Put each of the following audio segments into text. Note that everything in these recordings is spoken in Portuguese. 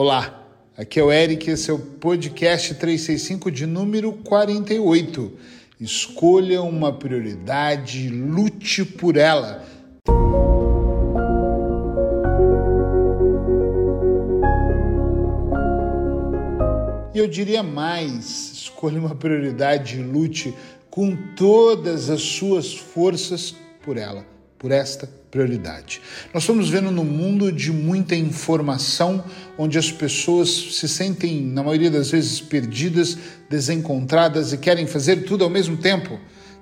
Olá, aqui é o Eric, esse é o podcast 365 de número 48. Escolha uma prioridade, lute por ela. E eu diria mais: escolha uma prioridade e lute com todas as suas forças por ela, por esta prioridade. Nós estamos vendo no mundo de muita informação, onde as pessoas se sentem, na maioria das vezes, perdidas, desencontradas e querem fazer tudo ao mesmo tempo.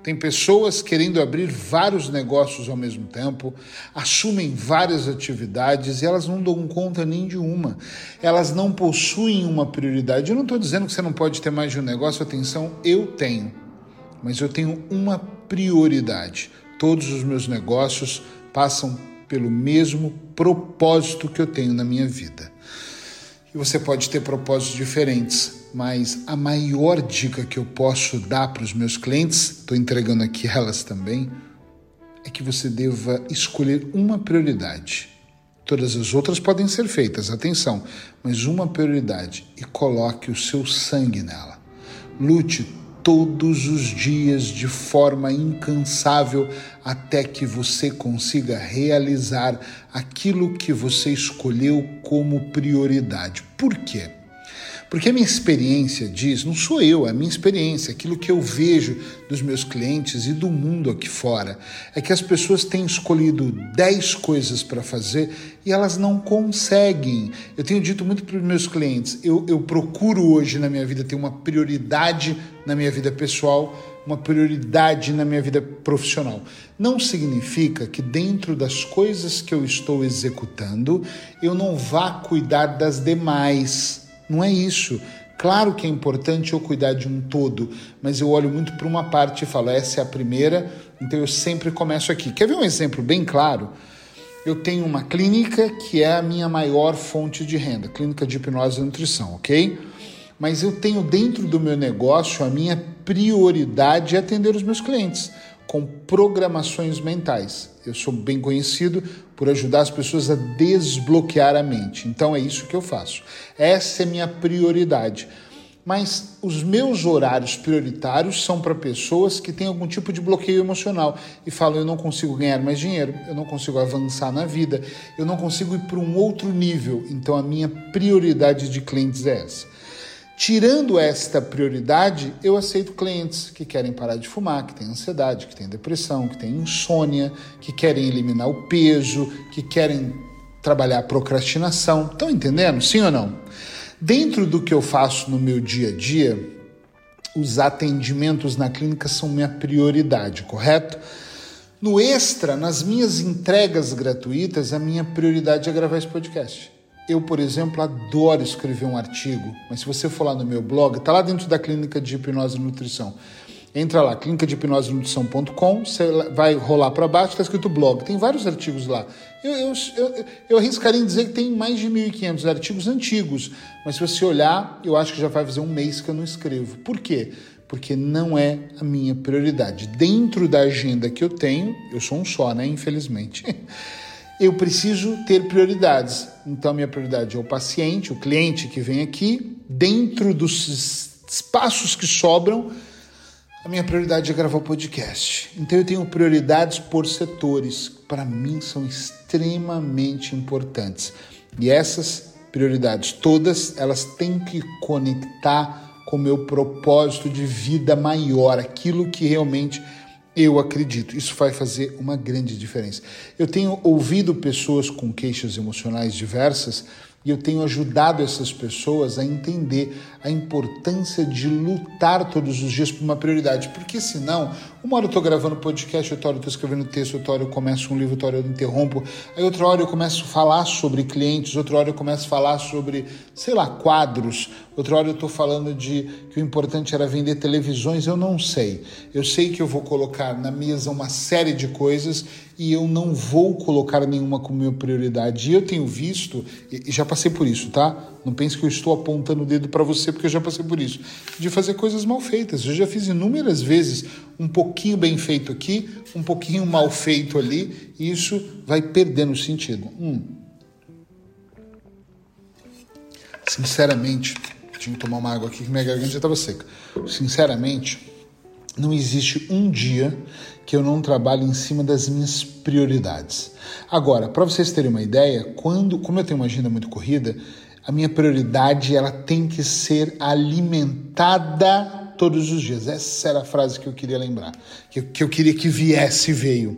Tem pessoas querendo abrir vários negócios ao mesmo tempo, assumem várias atividades e elas não dão conta nem de uma. Elas não possuem uma prioridade. Eu não estou dizendo que você não pode ter mais de um negócio, atenção, eu tenho. Mas eu tenho uma prioridade. Todos os meus negócios passam pelo mesmo propósito que eu tenho na minha vida. E você pode ter propósitos diferentes, mas a maior dica que eu posso dar para os meus clientes, estou entregando aqui elas também, é que você deva escolher uma prioridade. Todas as outras podem ser feitas, atenção, mas uma prioridade e coloque o seu sangue nela. Lute todos os dias de forma incansável até que você consiga realizar aquilo que você escolheu como prioridade. Por quê? Porque a minha experiência diz, não sou eu, é a minha experiência, aquilo que eu vejo dos meus clientes e do mundo aqui fora, é que as pessoas têm escolhido 10 coisas para fazer e elas não conseguem. Eu tenho dito muito para os meus clientes, eu, eu procuro hoje na minha vida ter uma prioridade na minha vida pessoal, uma prioridade na minha vida profissional. Não significa que dentro das coisas que eu estou executando, eu não vá cuidar das demais. Não é isso. Claro que é importante eu cuidar de um todo, mas eu olho muito para uma parte e falo, essa é a primeira, então eu sempre começo aqui. Quer ver um exemplo bem claro? Eu tenho uma clínica que é a minha maior fonte de renda, clínica de hipnose e nutrição, ok? Mas eu tenho dentro do meu negócio a minha prioridade é atender os meus clientes com programações mentais. Eu sou bem conhecido por ajudar as pessoas a desbloquear a mente. Então é isso que eu faço. Essa é minha prioridade. Mas os meus horários prioritários são para pessoas que têm algum tipo de bloqueio emocional e falam: eu não consigo ganhar mais dinheiro, eu não consigo avançar na vida, eu não consigo ir para um outro nível. Então a minha prioridade de clientes é essa. Tirando esta prioridade, eu aceito clientes que querem parar de fumar, que têm ansiedade, que têm depressão, que têm insônia, que querem eliminar o peso, que querem trabalhar a procrastinação. Estão entendendo? Sim ou não? Dentro do que eu faço no meu dia a dia, os atendimentos na clínica são minha prioridade, correto? No extra, nas minhas entregas gratuitas, a minha prioridade é gravar esse podcast. Eu, por exemplo, adoro escrever um artigo, mas se você for lá no meu blog, tá lá dentro da Clínica de Hipnose e Nutrição. Entra lá, clínica de hipnose nutrição.com, você vai rolar para baixo, está escrito blog. Tem vários artigos lá. Eu, eu, eu, eu arriscaria em dizer que tem mais de 1.500 artigos antigos, mas se você olhar, eu acho que já vai fazer um mês que eu não escrevo. Por quê? Porque não é a minha prioridade. Dentro da agenda que eu tenho, eu sou um só, né? Infelizmente. eu preciso ter prioridades. Então, minha prioridade é o paciente, o cliente que vem aqui. Dentro dos espaços que sobram, a minha prioridade é gravar o podcast. Então, eu tenho prioridades por setores. Para mim, são extremamente importantes. E essas prioridades todas, elas têm que conectar com o meu propósito de vida maior, aquilo que realmente eu acredito, isso vai fazer uma grande diferença. Eu tenho ouvido pessoas com queixas emocionais diversas e eu tenho ajudado essas pessoas a entender a importância de lutar todos os dias por uma prioridade, porque senão, uma hora eu estou gravando podcast, outra hora eu estou escrevendo texto, outra hora eu começo um livro, outra hora eu interrompo, aí outra hora eu começo a falar sobre clientes, outra hora eu começo a falar sobre, sei lá, quadros, outra hora eu estou falando de que o importante era vender televisões, eu não sei. Eu sei que eu vou colocar na mesa uma série de coisas e eu não vou colocar nenhuma como minha prioridade. E eu tenho visto, e já passei por isso, tá? Não pense que eu estou apontando o dedo para você, porque eu já passei por isso. De fazer coisas mal feitas. Eu já fiz inúmeras vezes um pouquinho bem feito aqui, um pouquinho mal feito ali, e isso vai perdendo sentido. Hum. sinceramente, tinha que tomar uma água aqui que minha garganta já estava seca. Sinceramente, não existe um dia que eu não trabalhe em cima das minhas prioridades. Agora, para vocês terem uma ideia, quando, como eu tenho uma agenda muito corrida, a minha prioridade ela tem que ser alimentada todos os dias. Essa era a frase que eu queria lembrar, que, que eu queria que viesse e veio.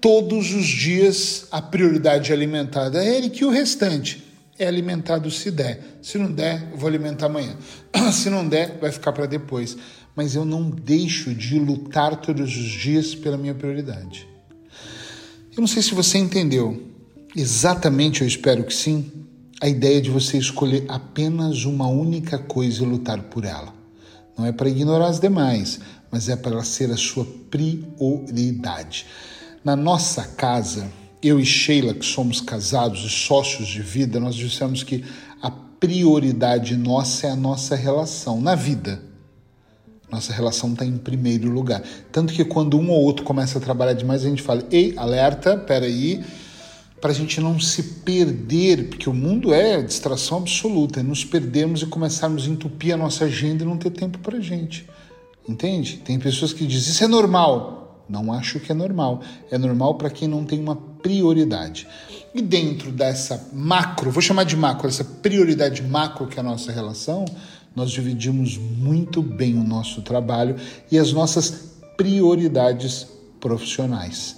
Todos os dias a prioridade é alimentada. É ele que o restante é alimentado se der. Se não der, eu vou alimentar amanhã. Se não der, vai ficar para depois. Mas eu não deixo de lutar todos os dias pela minha prioridade. Eu não sei se você entendeu exatamente, eu espero que sim, a ideia de você escolher apenas uma única coisa e lutar por ela. Não é para ignorar as demais, mas é para ser a sua prioridade. Na nossa casa, eu e Sheila, que somos casados e sócios de vida, nós dissemos que a prioridade nossa é a nossa relação na vida. Nossa relação está em primeiro lugar. Tanto que quando um ou outro começa a trabalhar demais, a gente fala: ei, alerta, peraí, para a gente não se perder, porque o mundo é distração absoluta, é nos perdermos e começarmos a entupir a nossa agenda e não ter tempo para gente. Entende? Tem pessoas que dizem: isso é normal. Não acho que é normal. É normal para quem não tem uma prioridade. E dentro dessa macro, vou chamar de macro, essa prioridade macro que é a nossa relação, nós dividimos muito bem o nosso trabalho e as nossas prioridades profissionais.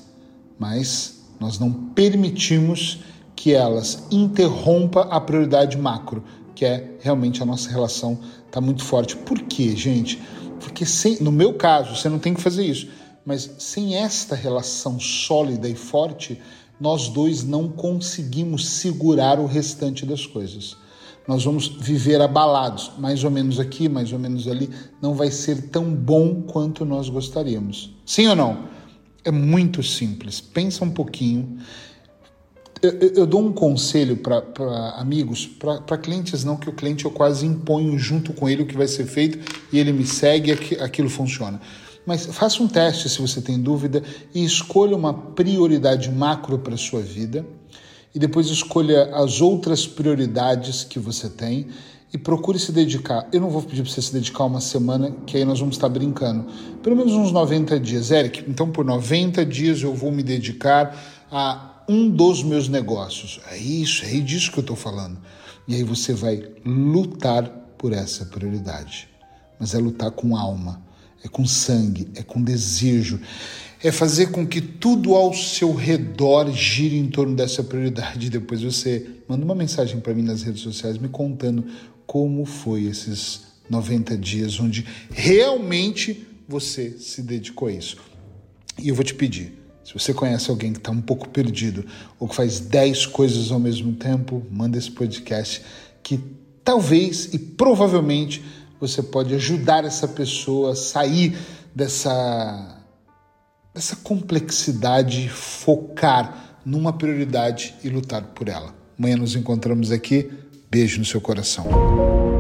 Mas nós não permitimos que elas interrompa a prioridade macro, que é realmente a nossa relação está muito forte. Por quê, gente? Porque sem, no meu caso, você não tem que fazer isso mas sem esta relação sólida e forte, nós dois não conseguimos segurar o restante das coisas. Nós vamos viver abalados, mais ou menos aqui, mais ou menos ali, não vai ser tão bom quanto nós gostaríamos. Sim ou não? É muito simples. Pensa um pouquinho. Eu, eu, eu dou um conselho para amigos, para clientes não, que o cliente eu quase imponho junto com ele o que vai ser feito e ele me segue e aquilo funciona. Mas faça um teste se você tem dúvida e escolha uma prioridade macro para sua vida e depois escolha as outras prioridades que você tem e procure se dedicar. Eu não vou pedir para você se dedicar uma semana, que aí nós vamos estar brincando. Pelo menos uns 90 dias. Eric, então por 90 dias eu vou me dedicar a um dos meus negócios. É isso, é disso que eu estou falando. E aí você vai lutar por essa prioridade. Mas é lutar com alma é com sangue, é com desejo, é fazer com que tudo ao seu redor gire em torno dessa prioridade. Depois você manda uma mensagem para mim nas redes sociais me contando como foi esses 90 dias onde realmente você se dedicou a isso. E eu vou te pedir, se você conhece alguém que está um pouco perdido ou que faz 10 coisas ao mesmo tempo, manda esse podcast que talvez e provavelmente você pode ajudar essa pessoa a sair dessa, dessa complexidade, focar numa prioridade e lutar por ela. Amanhã nos encontramos aqui. Beijo no seu coração.